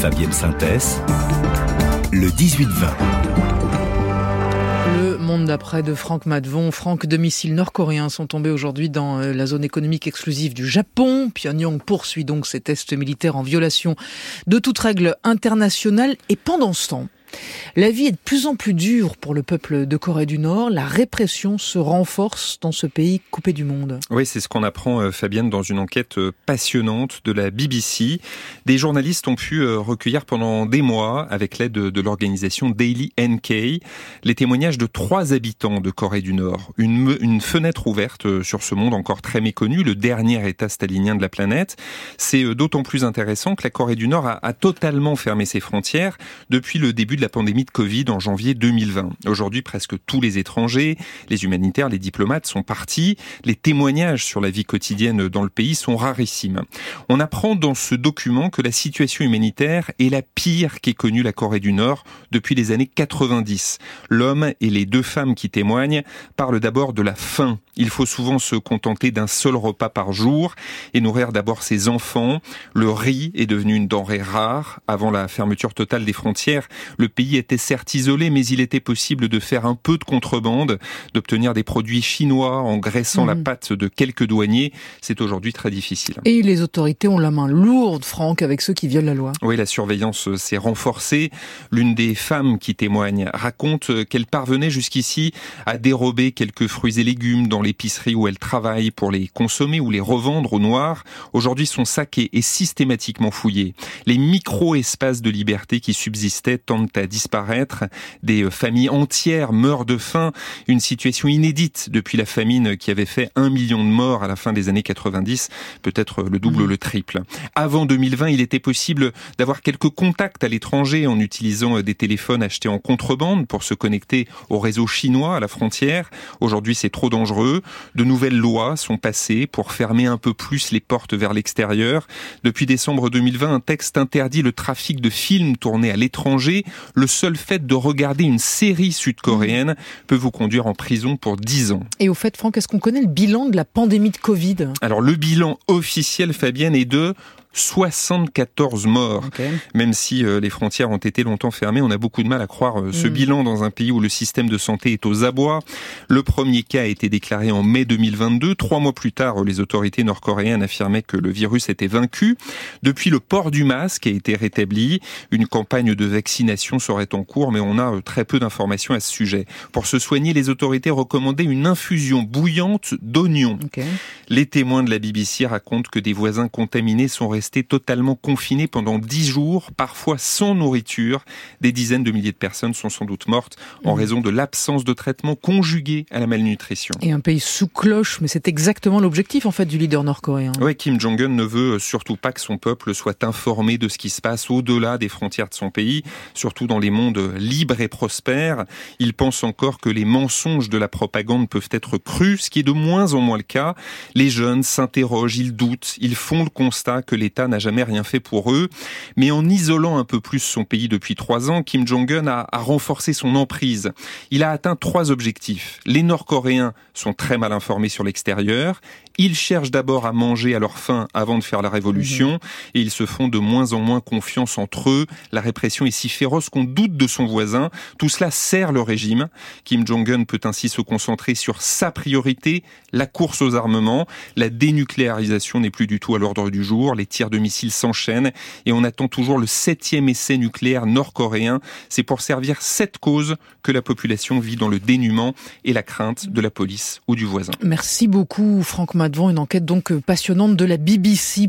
Fabienne Synthèse, le 18-20. Le monde d'après de Franck Madvon. Franck, de missiles nord-coréens sont tombés aujourd'hui dans euh, la zone économique exclusive du Japon. Pyongyang poursuit donc ses tests militaires en violation de toute règle internationale. Et pendant ce temps, la vie est de plus en plus dure pour le peuple de Corée du Nord. La répression se renforce dans ce pays coupé du monde. Oui, c'est ce qu'on apprend, euh, Fabienne, dans une enquête euh, passionnante de la BBC. Des journalistes ont pu euh, recueillir pendant des mois, avec l'aide de l'organisation Daily NK, les témoignages de trois habitants de Corée du Nord. Une, une fenêtre ouverte sur ce monde encore très méconnu, le dernier État stalinien de la planète. C'est d'autant plus intéressant que la Corée du Nord a, a totalement fermé ses frontières depuis le début de la pandémie de Covid en janvier 2020. Aujourd'hui, presque tous les étrangers, les humanitaires, les diplomates sont partis. Les témoignages sur la vie quotidienne dans le pays sont rarissimes. On apprend dans ce document que la situation humanitaire est la pire qu'ait connue la Corée du Nord depuis les années 90. L'homme et les deux femmes qui témoignent parlent d'abord de la faim. Il faut souvent se contenter d'un seul repas par jour et nourrir d'abord ses enfants. Le riz est devenu une denrée rare. Avant la fermeture totale des frontières, le pays était certes isolé, mais il était possible de faire un peu de contrebande, d'obtenir des produits chinois en graissant la mhm. pâte de quelques douaniers. C'est aujourd'hui très difficile. Et les autorités ont la main lourde, Franck, avec ceux qui violent la loi. Oui, la surveillance s'est renforcée. L'une des femmes qui témoigne raconte qu'elle parvenait jusqu'ici à dérober quelques fruits et légumes dans l'épicerie où elle travaille pour les consommer ou les revendre au noir. Aujourd'hui, son sac est, systématiquement fouillé. Les micro-espaces de liberté qui subsistaient tendent à disparaître. Des euh, familles entières meurent de faim. Une situation inédite depuis la famine qui avait fait un million de morts à la fin des années 90, peut-être le double ou le triple. Avant 2020, il était possible d'avoir quelques contacts à l'étranger en utilisant euh, des téléphones achetés en contrebande pour se connecter au réseau chinois à la frontière. Aujourd'hui, c'est trop dangereux. De nouvelles lois sont passées pour fermer un peu plus les portes vers l'extérieur. Depuis décembre 2020, un texte interdit le trafic de films tournés à l'étranger le seul fait de regarder une série sud-coréenne peut vous conduire en prison pour 10 ans. Et au fait, Franck, est-ce qu'on connaît le bilan de la pandémie de Covid? Alors, le bilan officiel, Fabienne, est de 74 morts. Même si euh, les frontières ont été longtemps fermées, on a beaucoup de mal à croire euh, ce mm. bilan dans un pays où le système de santé est aux abois. Le premier cas a été déclaré en mai 2022. Trois mois plus tard, les autorités nord-coréennes affirmaient que le virus était vaincu. Depuis, le port du masque a été rétabli. Une campagne de vaccination serait en cours, mais on a euh, très peu d'informations à ce sujet. Pour se soigner, les autorités recommandaient une infusion bouillante d'oignons. Les témoins de la BBC racontent que des voisins contaminés sont restés restés totalement confinés pendant dix jours, parfois sans nourriture. Des dizaines de milliers de personnes sont sans doute mortes en mmh. raison de l'absence de traitement conjugué à la malnutrition. Et un pays sous cloche, mais c'est exactement l'objectif en fait du leader nord-coréen. Oui, Kim Jong-un ne veut surtout pas que son peuple soit informé de ce qui se passe au-delà des frontières de son pays, surtout dans les mondes libres et prospères. Il pense encore que les mensonges de la propagande peuvent être crus, ce qui est de moins en moins le cas. Les jeunes s'interrogent, ils doutent, ils font le constat que les n'a jamais rien fait pour eux. Mais en isolant un peu plus son pays depuis trois ans, Kim Jong-un a, a renforcé son emprise. Il a atteint trois objectifs. Les Nord-Coréens sont très mal informés sur l'extérieur. Ils cherchent d'abord à manger à leur faim avant de faire la révolution mhm. et ils se font de moins en moins confiance entre eux. La répression est si féroce qu'on doute de son voisin. Tout cela sert le régime. Kim Jong-un peut ainsi se concentrer sur sa priorité, la course aux armements. La dénucléarisation n'est plus du tout à l'ordre du jour. Les de missiles s'enchaînent et on attend toujours le septième essai nucléaire nord-coréen. C'est pour servir cette cause que la population vit dans le dénuement et la crainte de la police ou du voisin. Merci beaucoup Franck devant une enquête donc passionnante de la BBC.